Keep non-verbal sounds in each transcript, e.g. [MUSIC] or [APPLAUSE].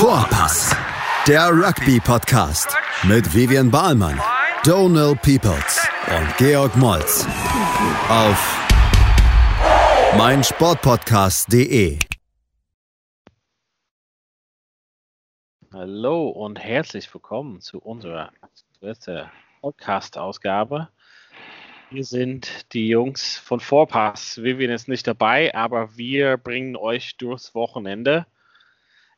Vorpass, der Rugby-Podcast mit Vivian Bahlmann, Donal Peoples und Georg Moltz auf meinsportpodcast.de. Hallo und herzlich willkommen zu unserer dritten Podcast-Ausgabe. Wir sind die Jungs von Vorpass. Vivian ist nicht dabei, aber wir bringen euch durchs Wochenende.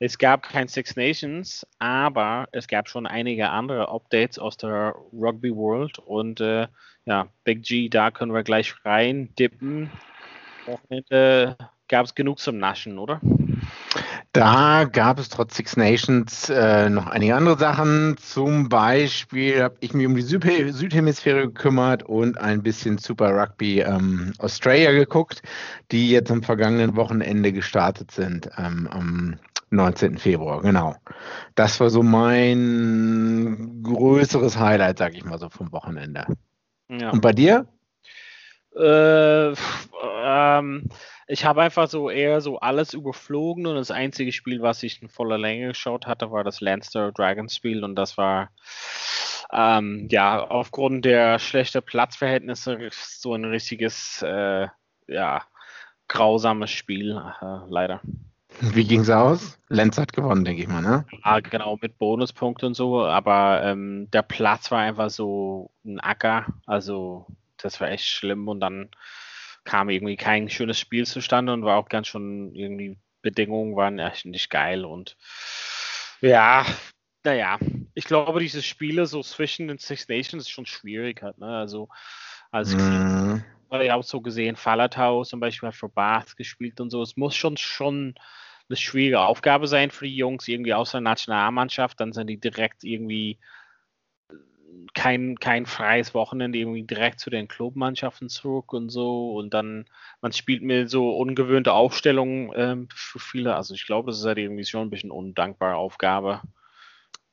Es gab kein Six Nations, aber es gab schon einige andere Updates aus der Rugby World und äh, ja, Big G, da können wir gleich rein dippen. Wochenende gab es genug zum Naschen, oder? Da gab es trotz Six Nations äh, noch einige andere Sachen. Zum Beispiel habe ich mich um die Süd Südhemisphäre gekümmert und ein bisschen Super Rugby ähm, Australia geguckt, die jetzt am vergangenen Wochenende gestartet sind. Ähm, am 19. Februar, genau. Das war so mein größeres Highlight, sag ich mal so, vom Wochenende. Ja. Und bei dir? Äh, ähm, ich habe einfach so eher so alles überflogen und das einzige Spiel, was ich in voller Länge geschaut hatte, war das Lancer Dragons Spiel und das war ähm, ja aufgrund der schlechten Platzverhältnisse so ein richtiges äh, ja grausames Spiel äh, leider. [LAUGHS] Wie ging es aus? Lenz hat gewonnen, denke ich mal, ne? Ja, genau, mit Bonuspunkten und so, aber ähm, der Platz war einfach so ein Acker, also das war echt schlimm und dann kam irgendwie kein schönes Spiel zustande und war auch ganz schon irgendwie Bedingungen waren echt nicht geil und ja, naja, ich glaube, diese Spiele so zwischen den Six Nations ist schon schwierig halt, ne? Also, also mhm. ich auch so gesehen, Falatau zum Beispiel hat für Bath gespielt und so. Es muss schon schon eine schwierige Aufgabe sein für die Jungs, irgendwie aus der Nationalmannschaft, dann sind die direkt irgendwie kein, kein freies Wochenende irgendwie direkt zu den Clubmannschaften zurück und so. Und dann, man spielt mir so ungewöhnte Aufstellungen ähm, für viele. Also ich glaube, das ist halt irgendwie schon ein bisschen undankbare Aufgabe.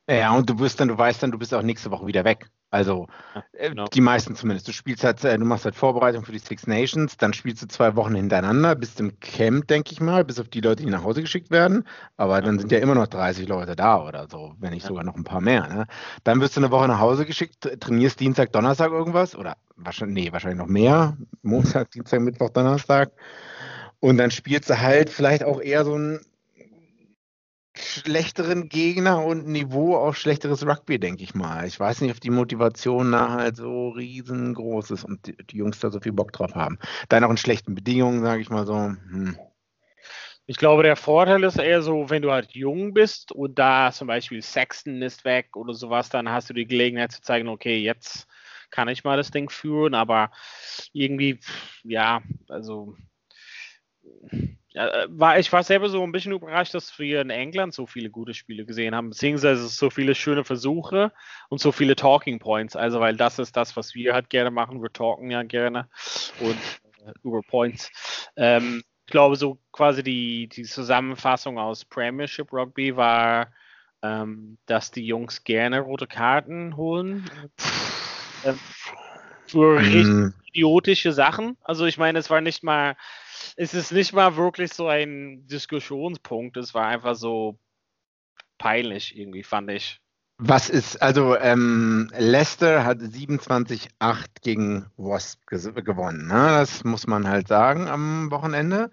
Ja, und du wirst dann, du weißt dann, du bist auch nächste Woche wieder weg. Also äh, genau. die meisten zumindest. Du spielst halt, äh, du machst halt Vorbereitung für die Six Nations, dann spielst du zwei Wochen hintereinander, bist im Camp, denke ich mal, bis auf die Leute, die nach Hause geschickt werden. Aber dann sind ja immer noch 30 Leute da oder so, wenn nicht sogar noch ein paar mehr. Ne? Dann wirst du eine Woche nach Hause geschickt, trainierst Dienstag, Donnerstag irgendwas oder wahrscheinlich, nee, wahrscheinlich noch mehr. Montag, Dienstag, Mittwoch, Donnerstag. Und dann spielst du halt vielleicht auch eher so ein schlechteren Gegner und Niveau auch schlechteres Rugby, denke ich mal. Ich weiß nicht, ob die Motivation da halt so riesengroß ist und die, die Jungs da so viel Bock drauf haben. Dann auch in schlechten Bedingungen, sage ich mal so. Hm. Ich glaube, der Vorteil ist eher so, wenn du halt jung bist und da zum Beispiel Sexton ist weg oder sowas, dann hast du die Gelegenheit zu zeigen, okay, jetzt kann ich mal das Ding führen, aber irgendwie, ja, also ja, äh, war, ich war selber so ein bisschen überrascht, dass wir in England so viele gute Spiele gesehen haben, beziehungsweise so viele schöne Versuche und so viele Talking Points. Also, weil das ist das, was wir halt gerne machen. Wir talken ja gerne und äh, über Points. Ähm, ich glaube, so quasi die, die Zusammenfassung aus Premiership Rugby war, ähm, dass die Jungs gerne rote Karten holen. Ähm, für richtig mm. idiotische Sachen. Also, ich meine, es war nicht mal es ist nicht mal wirklich so ein Diskussionspunkt. Es war einfach so peinlich irgendwie, fand ich. Was ist, also ähm, Leicester hat 27-8 gegen Wasp gewonnen. Ne? Das muss man halt sagen am Wochenende.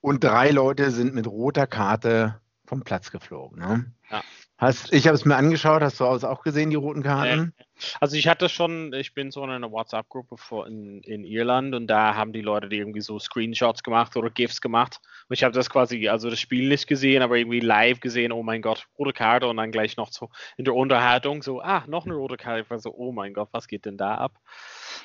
Und drei Leute sind mit roter Karte vom Platz geflogen. Ne? Ja. Hast, ich habe es mir angeschaut, hast du auch gesehen, die roten Karten? Also ich hatte schon, ich bin so in einer WhatsApp-Gruppe in, in Irland und da haben die Leute die irgendwie so Screenshots gemacht oder GIFs gemacht. Und ich habe das quasi, also das Spiel nicht gesehen, aber irgendwie live gesehen, oh mein Gott, rote Karte und dann gleich noch so in der Unterhaltung so, ah, noch eine rote Karte. Ich war so, oh mein Gott, was geht denn da ab?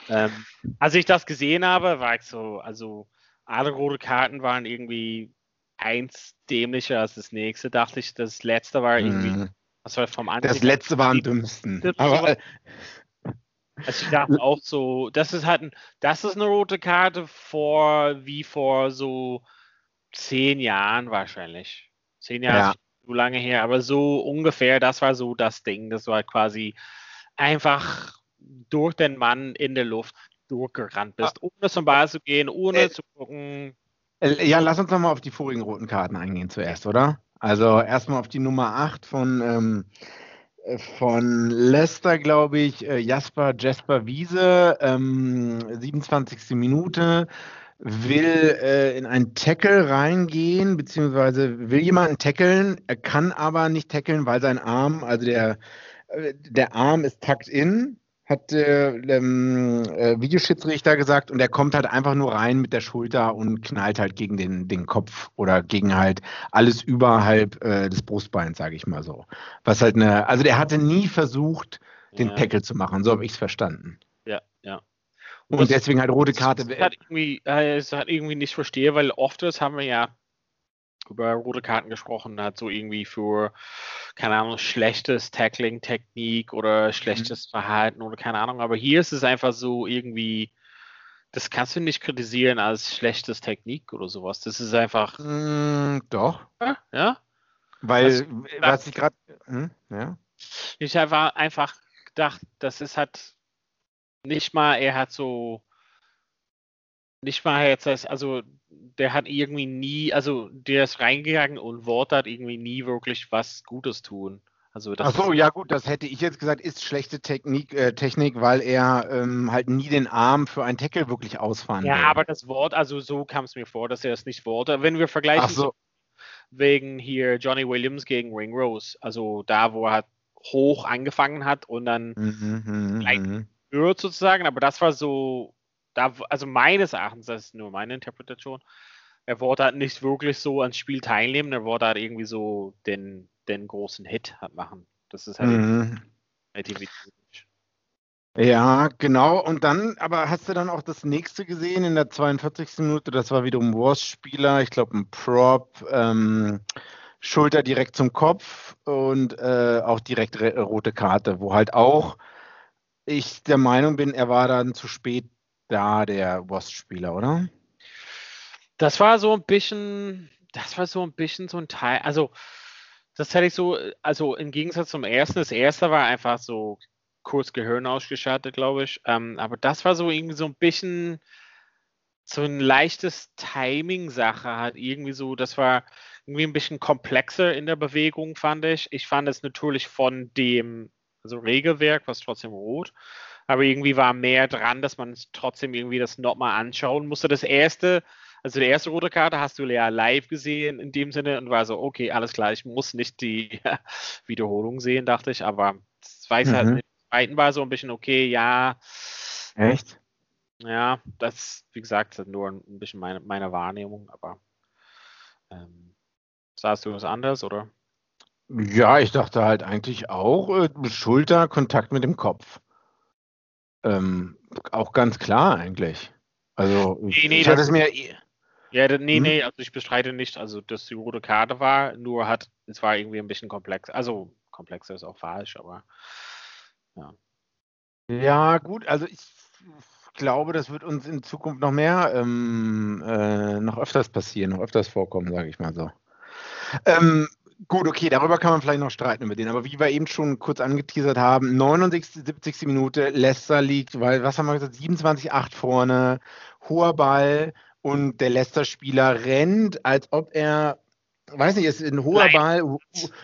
Ähm, als ich das gesehen habe, war ich so, also alle rote Karten waren irgendwie eins dämlicher als das nächste, dachte ich. Das letzte war irgendwie. Was war vom Anfang? Das letzte war am dümmsten. Aber, also ich dachte auch so, das ist halt ein, das ist eine rote Karte vor wie vor so zehn Jahren wahrscheinlich. Zehn Jahre ja. so lange her, aber so ungefähr, das war so das Ding. Das war quasi einfach durch den Mann in der Luft durchgerannt bist, ah. ohne zum Ball zu gehen, ohne äh, zu gucken, ja, lass uns nochmal auf die vorigen roten Karten eingehen zuerst, oder? Also erstmal auf die Nummer 8 von, ähm, von Leicester, glaube ich, äh, Jasper Jasper Wiese, ähm, 27. Minute, will äh, in einen Tackle reingehen, beziehungsweise will jemanden tackeln, er kann aber nicht tackeln, weil sein Arm, also der, äh, der Arm ist tucked in hat äh, ähm, äh, Videoschiedsrichter gesagt und er kommt halt einfach nur rein mit der Schulter und knallt halt gegen den, den Kopf oder gegen halt alles überhalb äh, des Brustbeins, sage ich mal so. Was halt eine, also der hatte nie versucht, den ja. Tackle zu machen, so habe ich es verstanden. Ja, ja. Und, und deswegen halt rote Karte. Das hat irgendwie, äh, das hat irgendwie nicht verstehe, weil oft das haben wir ja über rote Karten gesprochen hat, so irgendwie für, keine Ahnung, schlechtes Tackling-Technik oder schlechtes mhm. Verhalten oder keine Ahnung. Aber hier ist es einfach so irgendwie, das kannst du nicht kritisieren als schlechtes Technik oder sowas. Das ist einfach. Mm, doch. Ja. Weil, also, was ich gerade. Hm, ja. Ich habe einfach gedacht, das ist halt nicht mal, er hat so nicht mal jetzt, also der hat irgendwie nie, also der ist reingegangen und Wort hat irgendwie nie wirklich was Gutes tun. Also Ach so, ja gut, das hätte ich jetzt gesagt, ist schlechte Technik, äh, Technik weil er ähm, halt nie den Arm für ein Tackle wirklich ausfahren Ja, will. aber das Wort, also so kam es mir vor, dass er es nicht wollte. Wenn wir vergleichen, so. wegen hier Johnny Williams gegen Ring Rose, also da, wo er halt hoch angefangen hat und dann mhm, mhm, mhm. sozusagen, aber das war so da, also meines Erachtens, das ist nur meine Interpretation, er wollte halt nicht wirklich so ans Spiel teilnehmen, er wollte halt irgendwie so den, den großen Hit halt machen. Das ist halt mhm. Ja, genau. Und dann, aber hast du dann auch das nächste gesehen in der 42. Minute? Das war wiederum Wurst-Spieler, ich glaube ein Prop, ähm, Schulter direkt zum Kopf und äh, auch direkt rote Karte, wo halt auch ich der Meinung bin, er war dann zu spät da der Wurst-Spieler, oder? Das war so ein bisschen, das war so ein bisschen so ein Teil, also das hätte ich so, also im Gegensatz zum ersten, das erste war einfach so kurz Gehirn ausgeschaltet, glaube ich, ähm, aber das war so irgendwie so ein bisschen so ein leichtes Timing-Sache hat irgendwie so, das war irgendwie ein bisschen komplexer in der Bewegung, fand ich. Ich fand es natürlich von dem, also Regelwerk, was trotzdem rot, aber irgendwie war mehr dran, dass man trotzdem irgendwie das nochmal anschauen musste. Das erste, also die erste rote Karte hast du ja live gesehen in dem Sinne und war so, okay, alles klar, ich muss nicht die [LAUGHS] Wiederholung sehen, dachte ich, aber das weiß halt mhm. halt nicht. Zweiten war so ein bisschen okay, ja. Echt? Ja, das, wie gesagt, nur ein bisschen meine, meine Wahrnehmung, aber ähm, sahst du was anderes, oder? Ja, ich dachte halt eigentlich auch äh, Schulter, Kontakt mit dem Kopf. Ähm, auch ganz klar eigentlich. Also ich, nee, nee, ich hatte es mir. Ja, nee, hm? nee, also ich bestreite nicht, also dass die rote Karte war, nur hat, es war irgendwie ein bisschen komplex. Also komplexer ist auch falsch, aber ja. Ja, gut, also ich glaube, das wird uns in Zukunft noch mehr, ähm, äh, noch öfters passieren, noch öfters vorkommen, sage ich mal so. Ähm, Gut, okay, darüber kann man vielleicht noch streiten mit denen. Aber wie wir eben schon kurz angeteasert haben, 69, 70. Minute, Leicester liegt, weil, was haben wir gesagt, 27-8 vorne, hoher Ball und der Leicester-Spieler rennt, als ob er, weiß nicht, ist ein hoher Nein. Ball,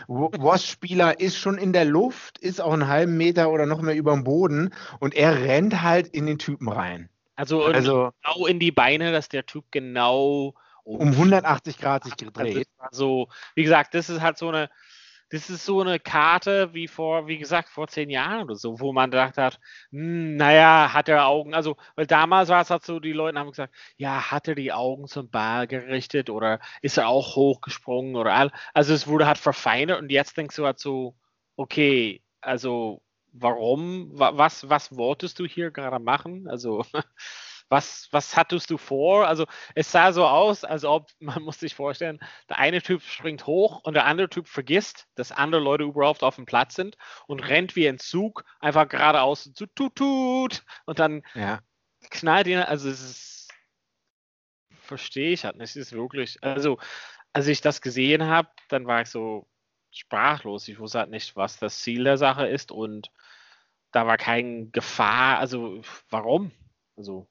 Wash-Spieler ist schon in der Luft, ist auch einen halben Meter oder noch mehr über dem Boden und er rennt halt in den Typen rein. Also, also genau in die Beine, dass der Typ genau um 180 Grad sich gedreht. Also, wie gesagt, das ist halt so eine, das ist so eine Karte wie vor, wie gesagt, vor zehn Jahren oder so, wo man gedacht hat, hm, naja, hat er Augen, also, weil damals war es halt so, die Leute haben gesagt, ja, hat er die Augen zum Ball gerichtet oder ist er auch hochgesprungen oder all, also es wurde halt verfeinert und jetzt denkst du halt so, okay, also warum, was, was wolltest du hier gerade machen? Also [LAUGHS] was, was hattest du vor? Also es sah so aus, als ob, [LAUGHS] man muss sich vorstellen, der eine Typ springt hoch und der andere Typ vergisst, dass andere Leute überhaupt auf dem Platz sind und rennt wie ein Zug einfach geradeaus zu tut, tut und dann ja. knallt ihn, also es ist, verstehe ich halt nicht, es ist wirklich, also als ich das gesehen habe, dann war ich so sprachlos. Ich wusste halt nicht, was das Ziel der Sache ist und da war keine Gefahr. Also warum? Also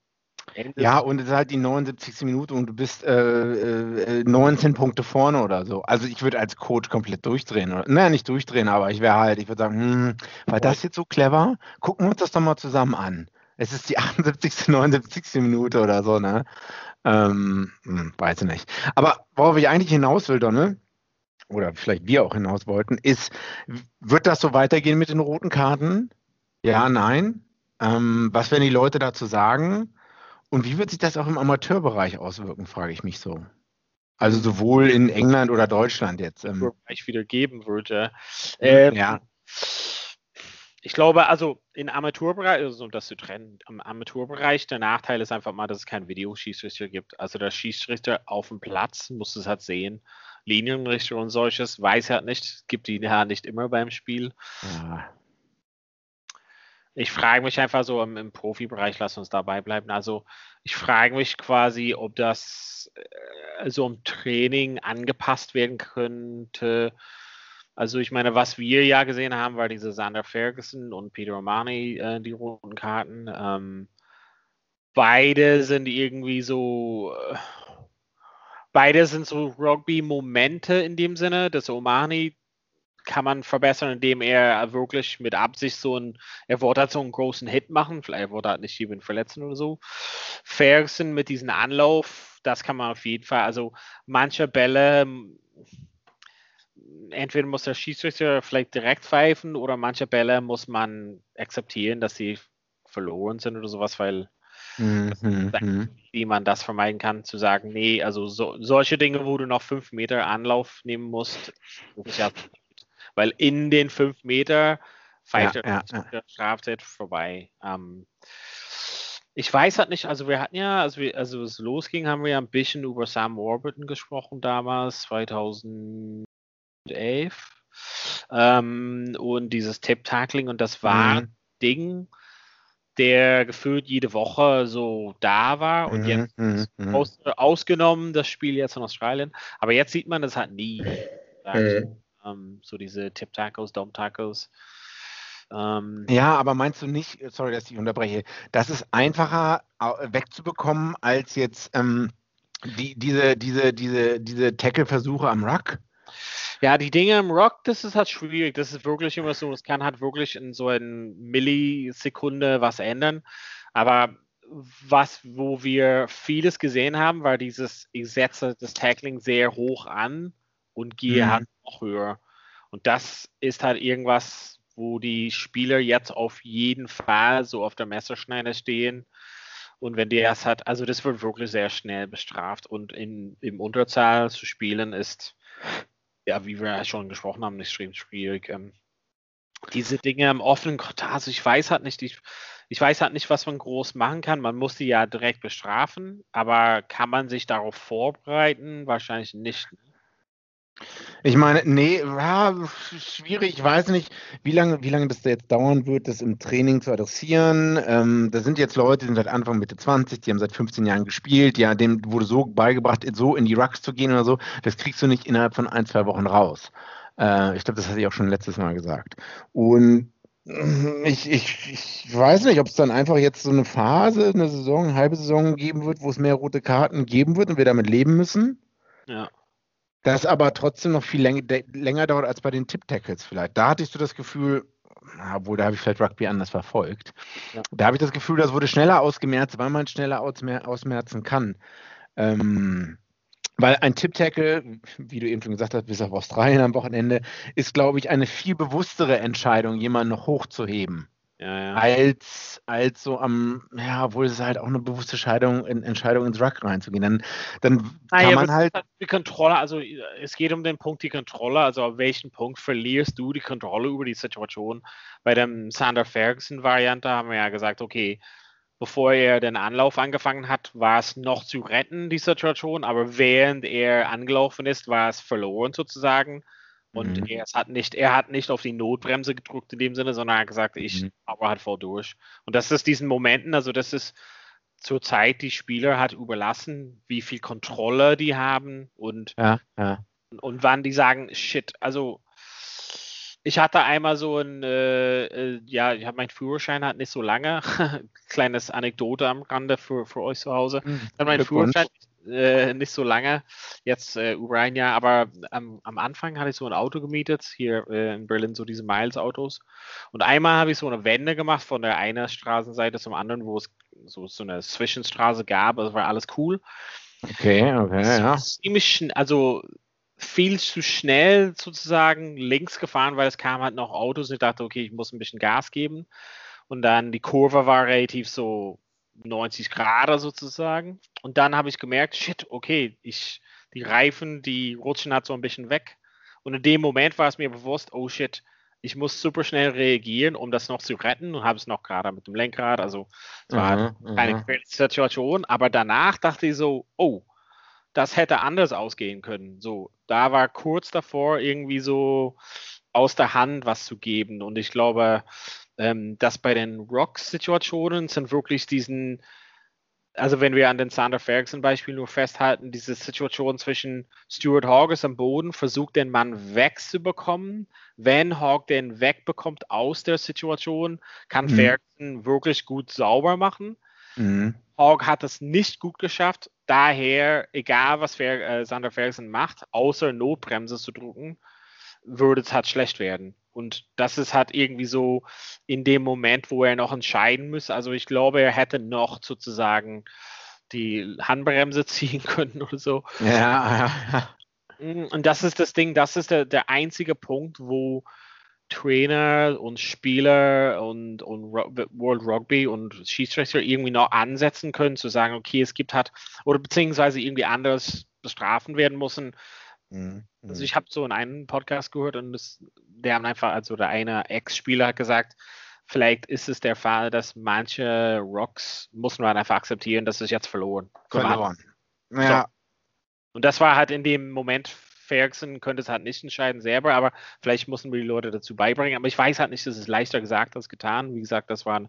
Ende ja, und es ist halt die 79. Minute und du bist äh, äh, 19 Punkte vorne oder so. Also ich würde als Coach komplett durchdrehen. Oder, naja, nicht durchdrehen, aber ich wäre halt, ich würde sagen, hm, war das jetzt so clever? Gucken wir uns das doch mal zusammen an. Es ist die [LAUGHS] 78., 79. Minute oder so, ne? Ähm, hm, weiß ich nicht. Aber worauf ich eigentlich hinaus will, Donne, oder vielleicht wir auch hinaus wollten, ist, wird das so weitergehen mit den roten Karten? Ja, nein. Ähm, was werden die Leute dazu sagen? Und wie wird sich das auch im Amateurbereich auswirken, frage ich mich so. Also sowohl in England oder Deutschland jetzt. Ähm. Bereich wieder geben würde. Ähm, ja. Ich glaube, also im Amateurbereich, also um das zu trennen, im Amateurbereich, der Nachteil ist einfach mal, dass es keinen Videoschießrichter gibt. Also der Schießrichter auf dem Platz muss es halt sehen. Linienrichter und solches weiß er halt nicht, gibt die ja nicht immer beim Spiel. Ja. Ich frage mich einfach so im, im, Profibereich, lass uns dabei bleiben. Also ich frage mich quasi, ob das äh, so im Training angepasst werden könnte. Also ich meine, was wir ja gesehen haben, war diese Sander Ferguson und Peter Romani, äh, die roten Karten. Ähm, beide sind irgendwie so, äh, beide sind so Rugby-Momente in dem Sinne. Das Omani kann man verbessern, indem er wirklich mit Absicht so ein, er wollte halt so einen großen Hit machen, vielleicht wollte er halt nicht jemanden verletzen oder so. Ferguson mit diesem Anlauf, das kann man auf jeden Fall, also manche Bälle, entweder muss der Schiedsrichter vielleicht direkt pfeifen oder manche Bälle muss man akzeptieren, dass sie verloren sind oder sowas, weil mhm, wie man das vermeiden kann, zu sagen, nee, also so, solche Dinge, wo du noch fünf Meter Anlauf nehmen musst, ja weil in den fünf Meter pfeift ja, der ja, Strafzeit vorbei. Ähm, ich weiß halt nicht, also wir hatten ja, als, wir, als es losging, haben wir ja ein bisschen über Sam Warburton gesprochen damals, 2011. Ähm, und dieses Tip-Tackling und das war mhm. ein Ding, der gefühlt jede Woche so da war und mhm, jetzt mhm, mhm. aus, ausgenommen das Spiel jetzt in Australien. Aber jetzt sieht man das halt nie. Mhm. Ähm, so diese Tip-Tacos, Dome-Tacos. Ähm, ja, aber meinst du nicht, sorry, dass ich unterbreche, das ist einfacher wegzubekommen als jetzt ähm, die, diese, diese, diese, diese Tackle-Versuche am Ruck? Ja, die Dinge im Rock, das ist halt schwierig. Das ist wirklich immer so, es kann halt wirklich in so einer Millisekunde was ändern. Aber was, wo wir vieles gesehen haben, war dieses, ich setze das Tackling sehr hoch an und gehe mhm. halt noch höher. Und das ist halt irgendwas, wo die Spieler jetzt auf jeden Fall so auf der Messerschneide stehen. Und wenn der es hat, also das wird wirklich sehr schnell bestraft. Und in, im Unterzahl zu spielen ist, ja, wie wir schon gesprochen haben, nicht schwierig. Ähm, diese Dinge im offenen Kontakt, also ich weiß halt nicht, ich, ich weiß halt nicht, was man groß machen kann. Man muss die ja direkt bestrafen, aber kann man sich darauf vorbereiten? Wahrscheinlich nicht. Ich meine, nee, ja, schwierig. Ich weiß nicht, wie lange, wie lange das da jetzt dauern wird, das im Training zu adressieren. Ähm, da sind jetzt Leute, die sind seit Anfang Mitte 20, die haben seit 15 Jahren gespielt. Ja, dem wurde so beigebracht, so in die Rucks zu gehen oder so. Das kriegst du nicht innerhalb von ein, zwei Wochen raus. Äh, ich glaube, das hatte ich auch schon letztes Mal gesagt. Und ich, ich, ich weiß nicht, ob es dann einfach jetzt so eine Phase, eine Saison, eine halbe Saison geben wird, wo es mehr rote Karten geben wird und wir damit leben müssen. Ja. Das aber trotzdem noch viel läng länger dauert als bei den Tip-Tackles vielleicht. Da hattest du das Gefühl, obwohl da habe ich vielleicht Rugby anders verfolgt. Ja. Da habe ich das Gefühl, das wurde schneller ausgemerzt, weil man schneller ausmer ausmerzen kann. Ähm, weil ein Tip-Tackle, wie du eben schon gesagt hast, bis auf Australien am Wochenende, ist, glaube ich, eine viel bewusstere Entscheidung, jemanden noch hochzuheben. Ja, ja. Als, als so am, ja, obwohl es halt auch eine bewusste Scheidung, in, Entscheidung ins Ruck reinzugehen. Dann, dann kann man halt, halt. Die Kontrolle, also es geht um den Punkt die Kontrolle, also auf welchen Punkt verlierst du die Kontrolle über die Situation. Bei dem Sander Ferguson-Variante haben wir ja gesagt, okay, bevor er den Anlauf angefangen hat, war es noch zu retten, die Situation, aber während er angelaufen ist, war es verloren sozusagen. Und mhm. er, hat nicht, er hat nicht auf die Notbremse gedrückt in dem Sinne, sondern er hat gesagt, ich mhm. aber halt voll durch. Und das ist diesen Momenten, also das ist zurzeit die Spieler hat überlassen, wie viel Kontrolle die haben und, ja, ja. und wann die sagen, shit, also Ich hatte einmal so ein, äh, äh ja, ich habe meinen Führerschein hat nicht so lange. [LAUGHS] Kleines Anekdote am Rande für, für euch zu Hause. Mhm, dann mein Führerschein äh, nicht so lange, jetzt äh, über ein Jahr, aber am, am Anfang hatte ich so ein Auto gemietet, hier äh, in Berlin, so diese Miles-Autos. Und einmal habe ich so eine Wende gemacht von der einen Straßenseite zum anderen, wo es so, so eine Zwischenstraße gab, das war alles cool. Okay, okay, ja. Ziemlich, also viel zu schnell sozusagen links gefahren, weil es kamen halt noch Autos und ich dachte, okay, ich muss ein bisschen Gas geben. Und dann die Kurve war relativ so 90 Grad sozusagen. Und dann habe ich gemerkt, shit, okay, ich, die Reifen, die rutschen halt so ein bisschen weg. Und in dem Moment war es mir bewusst, oh shit, ich muss super schnell reagieren, um das noch zu retten und habe es noch gerade mit dem Lenkrad. Also es war mhm, keine mhm. Situation, aber danach dachte ich so, oh, das hätte anders ausgehen können. So, da war kurz davor irgendwie so aus der Hand was zu geben. Und ich glaube, ähm, dass bei den Rock-Situationen sind wirklich diesen, also wenn wir an den Sander Ferguson-Beispiel nur festhalten, diese Situation zwischen Stuart Hawkes am Boden, versucht den Mann wegzubekommen. Wenn Hawk den wegbekommt aus der Situation, kann mhm. Ferguson wirklich gut sauber machen. Mhm. Hawk hat es nicht gut geschafft. Daher, egal was Fer äh, Sander Ferguson macht, außer Notbremse zu drücken, würde es halt schlecht werden. Und das ist halt irgendwie so in dem Moment, wo er noch entscheiden muss. Also ich glaube, er hätte noch sozusagen die Handbremse [LAUGHS] ziehen können oder so. Ja. Mm, und das ist das Ding, das ist der, der einzige Punkt, wo Trainer und Spieler und, und World Rugby und Schiedsrichter irgendwie noch ansetzen können, zu sagen, okay, es gibt halt, oder beziehungsweise irgendwie anders bestrafen werden müssen, Mhm. Also ich habe so in einem Podcast gehört und das, der haben einfach, also der eine Ex-Spieler hat gesagt, vielleicht ist es der Fall, dass manche Rocks muss man einfach akzeptieren, dass es jetzt verloren. Verloren. Ja. So. Und das war halt in dem Moment, Ferguson könnte es halt nicht entscheiden selber, aber vielleicht mussten wir die Leute dazu beibringen. Aber ich weiß halt nicht, das ist leichter gesagt als getan. Wie gesagt, das waren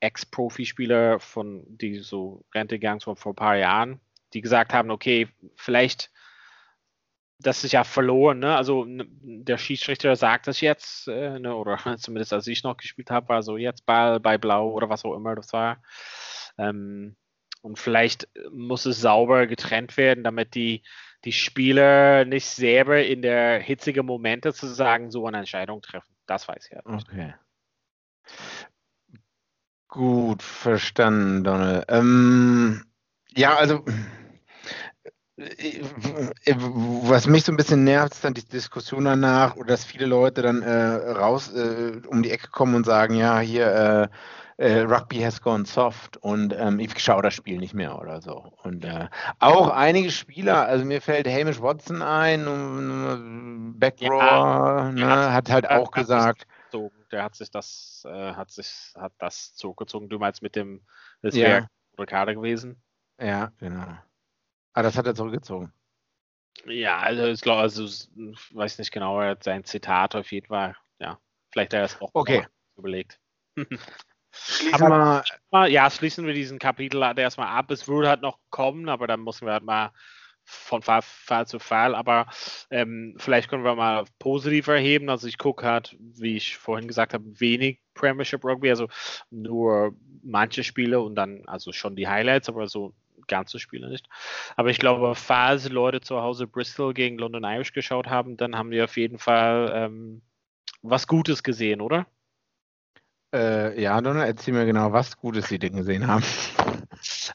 Ex-Profispieler von, die so Rente gegangen sind vor ein paar Jahren, die gesagt haben, okay, vielleicht das ist ja verloren, ne? Also der Schiedsrichter sagt das jetzt, äh, ne? oder [LAUGHS] zumindest als ich noch gespielt habe, war so jetzt Ball bei Blau oder was auch immer das war. Ähm, und vielleicht muss es sauber getrennt werden, damit die, die Spieler nicht selber in der hitzigen Momente sozusagen so eine Entscheidung treffen. Das weiß ich ja. Nicht. Okay. Gut, verstanden, Donald. Ähm, ja, also was mich so ein bisschen nervt, ist dann die Diskussion danach, oder dass viele Leute dann äh, raus äh, um die Ecke kommen und sagen, ja, hier äh, äh Rugby has gone soft und ähm, ich schaue das Spiel nicht mehr oder so. Und äh, auch einige Spieler, also mir fällt Hamish Watson ein, um, ja, ne, hat, halt auch gesagt. Der hat sich das, hat sich, hat das zurückgezogen. Du meinst mit dem, das wäre ja. Ricardo gewesen? Ja, genau. Ah, das hat er zurückgezogen. Ja, also ich glaube, also ich weiß nicht genau, er hat sein Zitat auf jeden Fall, ja, vielleicht hat er es auch okay. überlegt. [LAUGHS] Schließen wir, ja, schließen wir diesen Kapitel halt erstmal ab. Es würde halt noch kommen, aber dann müssen wir halt mal von Fall, Fall zu Fall. Aber ähm, vielleicht können wir mal positiv erheben. Also ich gucke halt, wie ich vorhin gesagt habe, wenig Premiership Rugby, also nur manche Spiele und dann also schon die Highlights, aber so ganze Spiele nicht. Aber ich glaube, falls Leute zu Hause Bristol gegen London Irish geschaut haben, dann haben die auf jeden Fall ähm, was Gutes gesehen, oder? Äh, ja, Donner, erzähl mir genau, was Gutes sie denn gesehen haben.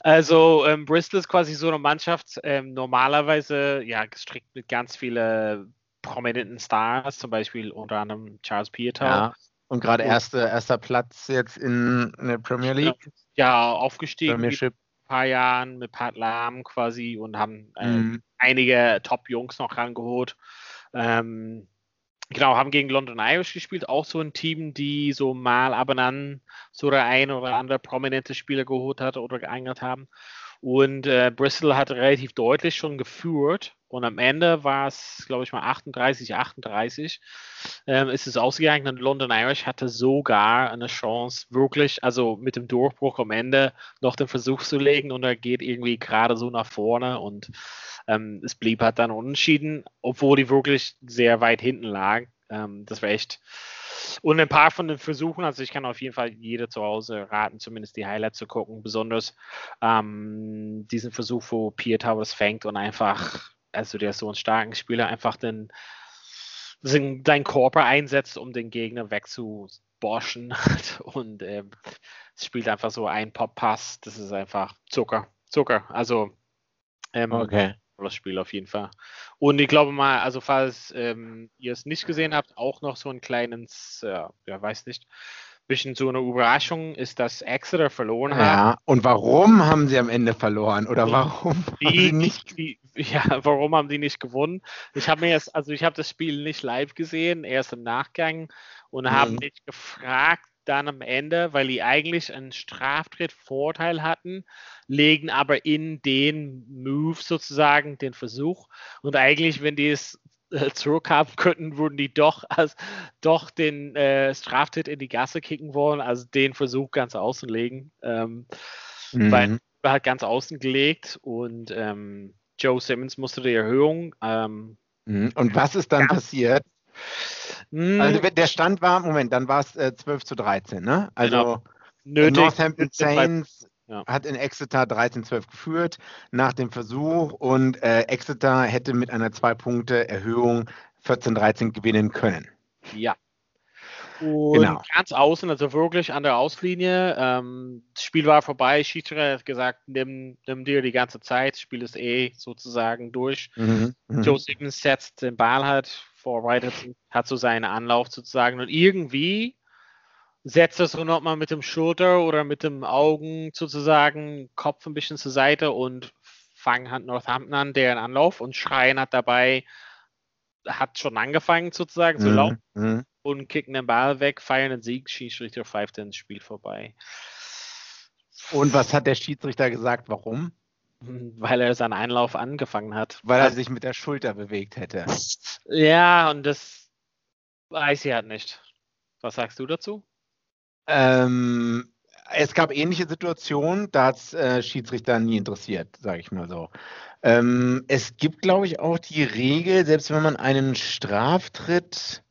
Also ähm, Bristol ist quasi so eine Mannschaft, ähm, normalerweise ja gestrickt mit ganz vielen prominenten Stars, zum Beispiel unter anderem Charles Pietau. Ja. Und gerade erste, erster Platz jetzt in, in der Premier League. Ja, aufgestiegen. Premiership paar Jahren mit Pat Lahm quasi und haben äh, mhm. einige Top-Jungs noch rangeholt. Ähm, genau, haben gegen London Irish gespielt, auch so ein Team, die so mal ab und an so der ein oder andere prominente Spieler geholt hat oder geeignet haben. Und äh, Bristol hat relativ deutlich schon geführt. Und am Ende war es, glaube ich mal, 38, 38 ähm, ist es ausgegangen. Und London Irish hatte sogar eine Chance, wirklich, also mit dem Durchbruch am Ende noch den Versuch zu legen. Und er geht irgendwie gerade so nach vorne. Und ähm, es blieb halt dann unentschieden, obwohl die wirklich sehr weit hinten lag, Ähm, das war echt. Und ein paar von den Versuchen, also ich kann auf jeden Fall jeder zu Hause raten, zumindest die Highlights zu gucken. Besonders ähm, diesen Versuch, wo Pierre Towers fängt und einfach, also der ist so ein starker Spieler, einfach den, deinen Körper einsetzt, um den Gegner wegzuborschen. [LAUGHS] und äh, spielt einfach so ein Pop-Pass. Das ist einfach Zucker. Zucker. Also ähm, okay das Spiel auf jeden Fall. Und ich glaube mal, also falls ähm, ihr es nicht gesehen habt, auch noch so ein kleines, äh, ja, weiß nicht, bisschen so eine Überraschung ist, dass Exeter verloren hat. Ja, und warum haben sie am Ende verloren? Oder warum die, haben sie nicht? Die, ja, warum haben die nicht gewonnen? Ich habe mir jetzt, also ich habe das Spiel nicht live gesehen, erst im Nachgang und mhm. habe mich gefragt, dann am Ende, weil die eigentlich einen Straftritt-Vorteil hatten, legen aber in den Move sozusagen den Versuch. Und eigentlich, wenn die es äh, zurückhaben könnten, würden die doch, als, doch den äh, Straftritt in die Gasse kicken wollen, also den Versuch ganz außen legen. Ähm, mhm. Weil er hat ganz außen gelegt und ähm, Joe Simmons musste die Erhöhung. Ähm, mhm. und was ist dann passiert? Also der Stand war, Moment, dann war es äh, 12 zu 13, ne? Also genau. Northampton Saints ja. hat in Exeter 13-12 geführt nach dem Versuch und äh, Exeter hätte mit einer Zwei-Punkte-Erhöhung 14-13 gewinnen können. Ja. Und genau. ganz außen, also wirklich an der Auslinie. Ähm, das Spiel war vorbei. Schiedsrichter hat gesagt, nimm, nimm dir die ganze Zeit. Das Spiel ist eh sozusagen durch. Mhm. Mhm. Joe Simmons setzt den Ball halt vorbereitet, hat so seinen Anlauf sozusagen. Und irgendwie setzt er so nochmal mit dem Schulter oder mit dem Augen sozusagen Kopf ein bisschen zur Seite und fangen hat Northampton an, deren Anlauf und Schreien hat dabei, hat schon angefangen sozusagen zu mhm, laufen mhm. und kicken den Ball weg, feiern den Sieg, Schiedsrichter pfeift ins Spiel vorbei. Und was hat der Schiedsrichter gesagt, warum? [LAUGHS] Weil er seinen Einlauf angefangen hat. Weil er sich mit der Schulter bewegt hätte. [LAUGHS] Ja, und das weiß ich halt nicht. Was sagst du dazu? Ähm, es gab ähnliche Situationen, da hat es äh, Schiedsrichter nie interessiert, sage ich mal so. Ähm, es gibt, glaube ich, auch die Regel, selbst wenn man einen Straftritt,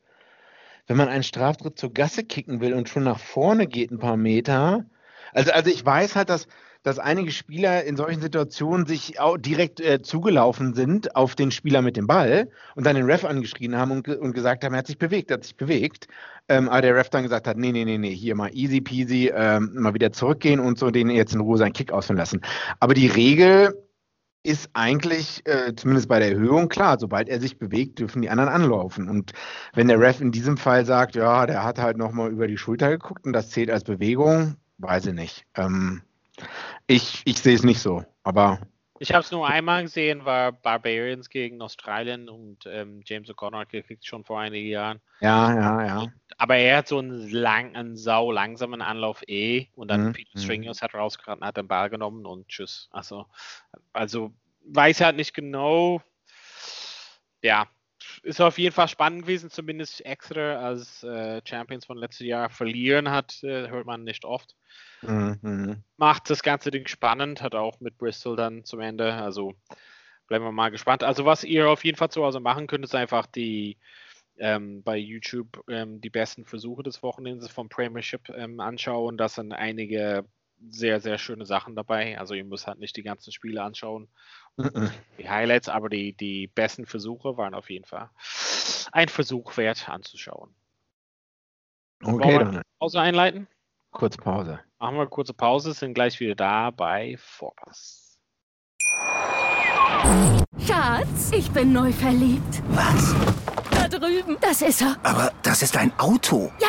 wenn man einen Straftritt zur Gasse kicken will und schon nach vorne geht ein paar Meter. Also, also ich weiß halt, dass dass einige Spieler in solchen Situationen sich auch direkt äh, zugelaufen sind auf den Spieler mit dem Ball und dann den Ref angeschrien haben und, und gesagt haben, er hat sich bewegt, er hat sich bewegt. Ähm, aber der Ref dann gesagt hat, nee, nee, nee, nee, hier mal easy peasy, ähm, mal wieder zurückgehen und so den jetzt in Ruhe seinen Kick ausführen lassen. Aber die Regel ist eigentlich, äh, zumindest bei der Erhöhung, klar, sobald er sich bewegt, dürfen die anderen anlaufen. Und wenn der Ref in diesem Fall sagt, ja, der hat halt nochmal über die Schulter geguckt und das zählt als Bewegung, weiß ich nicht. Ähm, ich, ich sehe es nicht so, aber. Ich habe es nur einmal gesehen, war Barbarians gegen Australien und ähm, James O'Connor hat gekriegt schon vor einigen Jahren. Ja, ja, ja. Aber er hat so einen, lang, einen sau langsamen Anlauf eh und dann mhm. Peter mhm. Stringers hat rausgerannt, hat den Ball genommen und tschüss. Also, also weiß halt nicht genau. Ja, ist auf jeden Fall spannend gewesen, zumindest Exeter als äh, Champions von letztes Jahr verlieren hat, äh, hört man nicht oft. Mhm. Macht das ganze Ding spannend, hat auch mit Bristol dann zum Ende. Also bleiben wir mal gespannt. Also was ihr auf jeden Fall zu Hause machen könnt, ist einfach die ähm, bei YouTube ähm, die besten Versuche des Wochenendes vom Premiership ähm, anschauen. Das sind einige sehr, sehr schöne Sachen dabei. Also ihr müsst halt nicht die ganzen Spiele anschauen. Die Highlights, aber die, die besten Versuche waren auf jeden Fall ein Versuch wert anzuschauen. Okay, dann. Pause einleiten? Kurz Pause. Machen wir eine kurze Pause, sind gleich wieder da bei Vorpass. Schatz, ich bin neu verliebt. Was? Da drüben. Das ist er. Aber das ist ein Auto. Ja,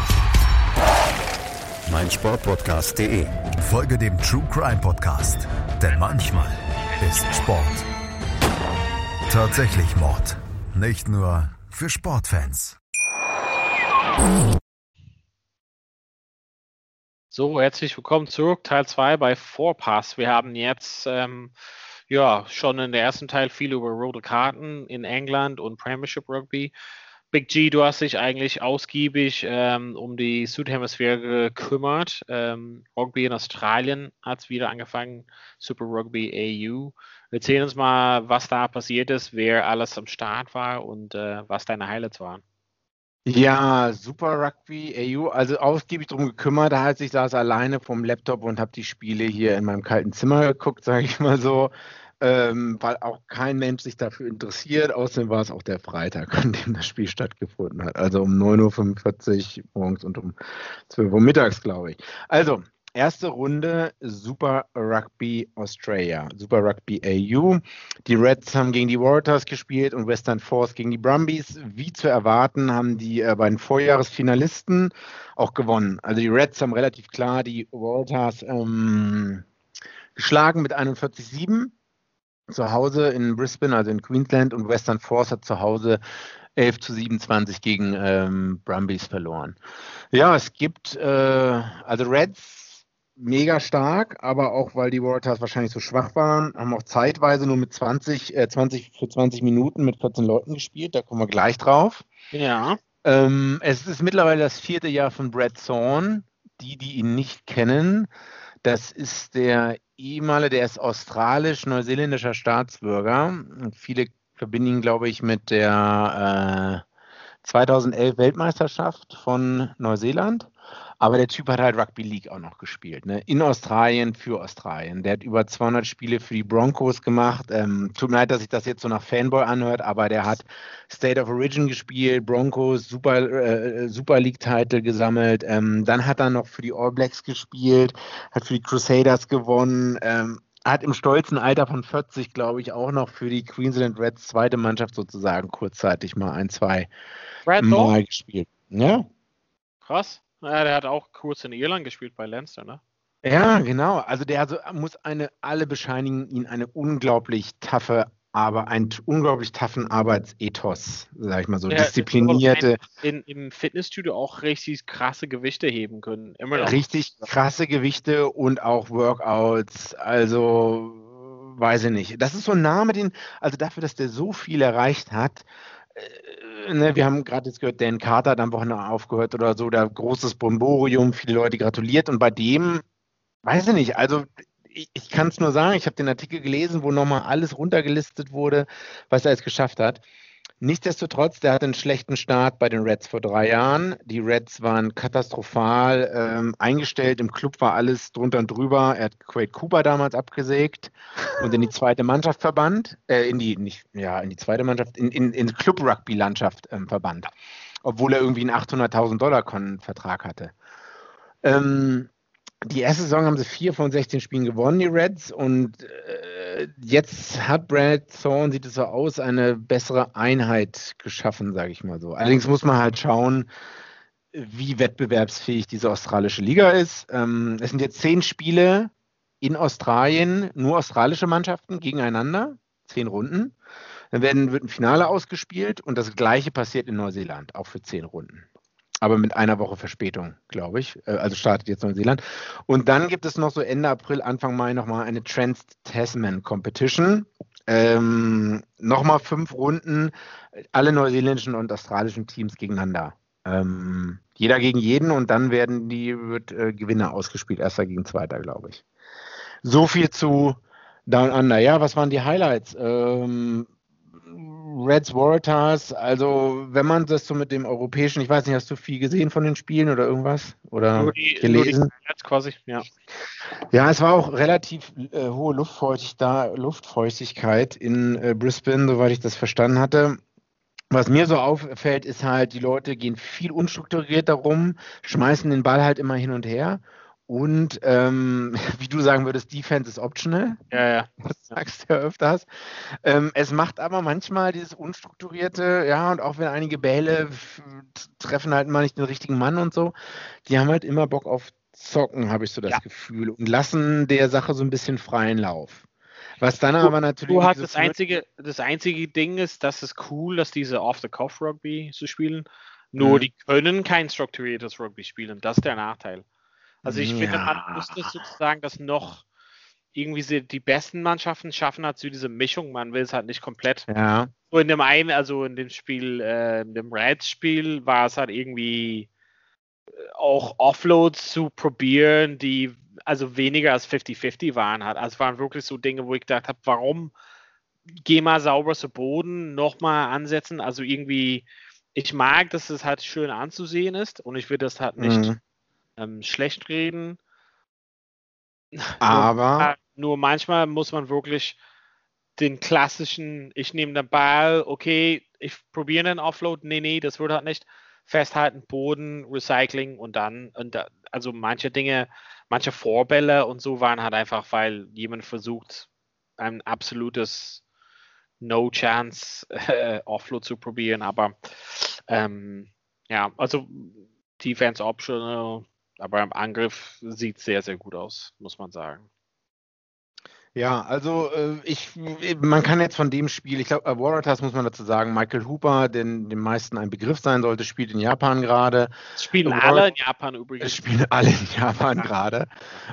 meinsportpodcast.de. Folge dem True Crime Podcast, denn manchmal ist Sport tatsächlich Mord. Nicht nur für Sportfans. So, herzlich willkommen zurück, Teil 2 bei Vorpass. Wir haben jetzt ähm, ja schon in der ersten Teil viel über rote Karten in England und Premiership Rugby. Big G, du hast dich eigentlich ausgiebig ähm, um die Südhemisphäre gekümmert. Ähm, Rugby in Australien hat es wieder angefangen, Super Rugby AU. Erzähl uns mal, was da passiert ist, wer alles am Start war und äh, was deine Highlights waren. Ja, Super Rugby AU, also ausgiebig drum gekümmert. Da heißt, ich saß alleine vom Laptop und habe die Spiele hier in meinem kalten Zimmer geguckt, sage ich mal so, ähm, weil auch kein Mensch sich dafür interessiert. Außerdem war es auch der Freitag, an dem das Spiel stattgefunden hat. Also um 9.45 Uhr morgens und um 12 Uhr mittags, glaube ich. Also, Erste Runde Super Rugby Australia, Super Rugby AU. Die Reds haben gegen die Warriors gespielt und Western Force gegen die Brumbies. Wie zu erwarten, haben die äh, beiden Vorjahresfinalisten auch gewonnen. Also die Reds haben relativ klar die Warriors ähm, geschlagen mit 41-7 zu Hause in Brisbane, also in Queensland, und Western Force hat zu Hause 11 zu 27 gegen ähm, Brumbies verloren. Ja, es gibt äh, also Reds mega stark, aber auch weil die Warriors wahrscheinlich so schwach waren, haben auch zeitweise nur mit 20, äh, 20 für 20 Minuten mit 14 Leuten gespielt. Da kommen wir gleich drauf. Ja. Ähm, es ist mittlerweile das vierte Jahr von Brad Thorne. Die, die ihn nicht kennen, das ist der ehemalige, der ist australisch-neuseeländischer Staatsbürger. Und viele verbinden ihn, glaube ich, mit der äh, 2011 Weltmeisterschaft von Neuseeland. Aber der Typ hat halt Rugby League auch noch gespielt. Ne? In Australien für Australien. Der hat über 200 Spiele für die Broncos gemacht. Ähm, tut mir leid, dass sich das jetzt so nach Fanboy anhört, aber der hat State of Origin gespielt, Broncos, Super, äh, Super League-Title gesammelt. Ähm, dann hat er noch für die All Blacks gespielt, hat für die Crusaders gewonnen. Ähm, hat im stolzen Alter von 40, glaube ich, auch noch für die Queensland Reds zweite Mannschaft sozusagen kurzzeitig mal ein, zwei Brad Mal gespielt. Ja. Krass. Ja, der hat auch kurz in Irland gespielt bei Leinster, ne? Ja, genau. Also der also muss eine, alle bescheinigen ihn eine unglaublich taffe, aber einen unglaublich taffen Arbeitsethos, sag ich mal so, ja, disziplinierte. In, Im Fitnessstudio auch richtig krasse Gewichte heben können. Richtig krasse Gewichte und auch Workouts. Also weiß ich nicht. Das ist so ein Name, den, also dafür, dass der so viel erreicht hat, äh, ne, wir haben gerade jetzt gehört, Dan Carter hat am Wochenende aufgehört oder so, da großes Bomborium, viele Leute gratuliert und bei dem, weiß ich nicht, also ich, ich kann es nur sagen, ich habe den Artikel gelesen, wo nochmal alles runtergelistet wurde, was er jetzt geschafft hat. Nichtsdestotrotz, der hatte einen schlechten Start bei den Reds vor drei Jahren. Die Reds waren katastrophal ähm, eingestellt. Im Club war alles drunter und drüber. Er hat Quade Cooper damals abgesägt und in die zweite Mannschaft verbannt. Äh, in die, nicht, ja, in die zweite Mannschaft, in, in, in Club-Rugby-Landschaft ähm, verbannt. Obwohl er irgendwie einen 800.000 Dollar Vertrag hatte. Ähm, die erste Saison haben sie vier von 16 Spielen gewonnen, die Reds. Und äh, jetzt hat Brad Thorne, sieht es so aus, eine bessere Einheit geschaffen, sage ich mal so. Allerdings muss man halt schauen, wie wettbewerbsfähig diese australische Liga ist. Ähm, es sind jetzt zehn Spiele in Australien, nur australische Mannschaften gegeneinander, zehn Runden. Dann werden, wird ein Finale ausgespielt und das gleiche passiert in Neuseeland, auch für zehn Runden aber mit einer Woche Verspätung, glaube ich. Äh, also startet jetzt Neuseeland. Und dann gibt es noch so Ende April, Anfang Mai nochmal eine Trans-Tasman Competition. Ähm, nochmal fünf Runden, alle neuseeländischen und australischen Teams gegeneinander. Ähm, jeder gegen jeden und dann werden die wird, äh, Gewinner ausgespielt, erster gegen zweiter, glaube ich. So viel zu Down Under. Ja, was waren die Highlights? Ähm, Reds Waratahs, also wenn man das so mit dem europäischen, ich weiß nicht, hast du viel gesehen von den Spielen oder irgendwas? Oder nur die, gelesen? Nur die quasi, ja. Ja, es war auch relativ äh, hohe Luftfeuchtigkeit, Luftfeuchtigkeit in äh, Brisbane, soweit ich das verstanden hatte. Was mir so auffällt, ist halt, die Leute gehen viel unstrukturierter rum, schmeißen den Ball halt immer hin und her und ähm, [LAUGHS] wie du sagen würdest, Defense ist optional. Ja, ja. [LAUGHS] Das sagst du ja öfters. Ähm, es macht aber manchmal dieses Unstrukturierte, ja, und auch wenn einige Bälle treffen halt mal nicht den richtigen Mann und so, die haben halt immer Bock auf Zocken, habe ich so das ja. Gefühl, und lassen der Sache so ein bisschen freien Lauf. Was dann aber natürlich. Du hast das einzige, das einzige Ding ist, das ist cool, dass diese Off-the-Cuff-Rugby zu spielen. Nur mhm. die können kein strukturiertes Rugby spielen. Das ist der Nachteil. Also ich ja. finde, man müsste sozusagen das noch irgendwie die besten Mannschaften schaffen hat, so diese Mischung. Man will es halt nicht komplett. Ja. So in dem einen, also in dem Spiel, äh, in dem Reds-Spiel war es halt irgendwie äh, auch Offloads zu probieren, die also weniger als 50-50 waren halt. Also es waren wirklich so Dinge, wo ich gedacht habe, warum geh mal sauber zu Boden, nochmal ansetzen. Also irgendwie, ich mag, dass es halt schön anzusehen ist und ich will das halt nicht mhm. Ähm, schlecht reden. Aber nur manchmal muss man wirklich den klassischen, ich nehme den Ball, okay, ich probiere einen Offload, nee, nee, das wird halt nicht. Festhalten, Boden, Recycling und dann, und da, also manche Dinge, manche Vorbälle und so waren halt einfach, weil jemand versucht, ein absolutes No-Chance äh, Offload zu probieren, aber ähm, ja, also Defense Optional, aber im Angriff sieht sehr, sehr gut aus, muss man sagen. Ja, also äh, ich, man kann jetzt von dem Spiel, ich glaube, äh, Waratahs muss man dazu sagen, Michael Hooper, den den meisten ein Begriff sein sollte, spielt in Japan gerade. Spielen alle in Japan übrigens. Spielen alle in Japan gerade,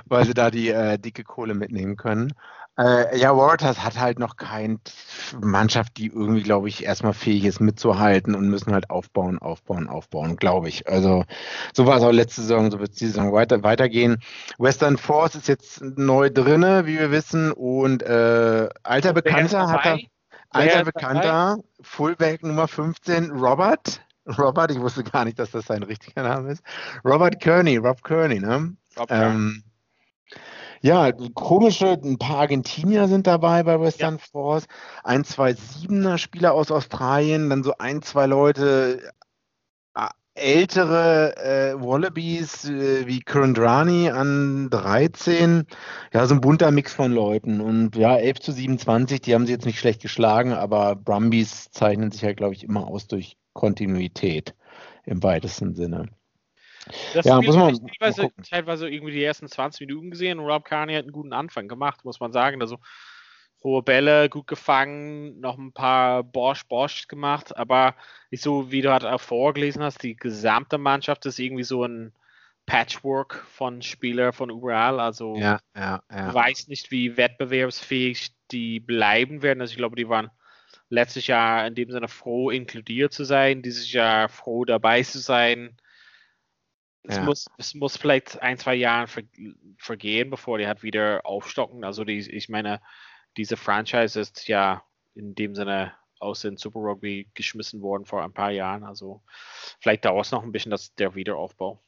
weil sie da die äh, dicke Kohle mitnehmen können. Äh, ja, Waratahs hat halt noch keine Mannschaft, die irgendwie, glaube ich, erstmal fähig ist mitzuhalten und müssen halt aufbauen, aufbauen, aufbauen, glaube ich. Also so war es auch letzte Saison, so wird es diese Saison weiter, weitergehen. Western Force ist jetzt neu drinne, wie wir wissen, und äh, alter Bekannter hat er, alter Bekannter, Fullback Nummer 15, Robert. Robert, ich wusste gar nicht, dass das sein richtiger Name ist. Robert Kearney, Rob Kearney, ne? Rob ähm, ja, komische, ein paar Argentinier sind dabei bei Western ja. Force, ein, zwei Siebener Spieler aus Australien, dann so ein, zwei Leute, äh, ältere äh, Wallabies äh, wie Kurandrani an 13. Ja, so ein bunter Mix von Leuten. Und ja, 11 zu 27, die haben sie jetzt nicht schlecht geschlagen, aber Brumbies zeichnen sich ja, halt, glaube ich, immer aus durch Kontinuität im weitesten Sinne. Das ja, muss man teilweise, teilweise irgendwie die ersten 20 Minuten gesehen und Rob Carney hat einen guten Anfang gemacht, muss man sagen. Also hohe Bälle, gut gefangen, noch ein paar Bosch-Bosch gemacht, aber nicht so, wie du halt auch vorgelesen hast, die gesamte Mannschaft ist irgendwie so ein Patchwork von Spielern von überall. Also ja, ja, ja. weiß nicht, wie wettbewerbsfähig die bleiben werden. Also ich glaube, die waren letztes Jahr in dem Sinne froh, inkludiert zu sein, dieses Jahr froh dabei zu sein. Es, ja. muss, es muss vielleicht ein, zwei Jahre ver vergehen, bevor die halt wieder aufstocken. Also die, ich meine, diese Franchise ist ja in dem Sinne aus dem Super Rugby geschmissen worden vor ein paar Jahren. Also vielleicht dauert es noch ein bisschen, dass der Wiederaufbau.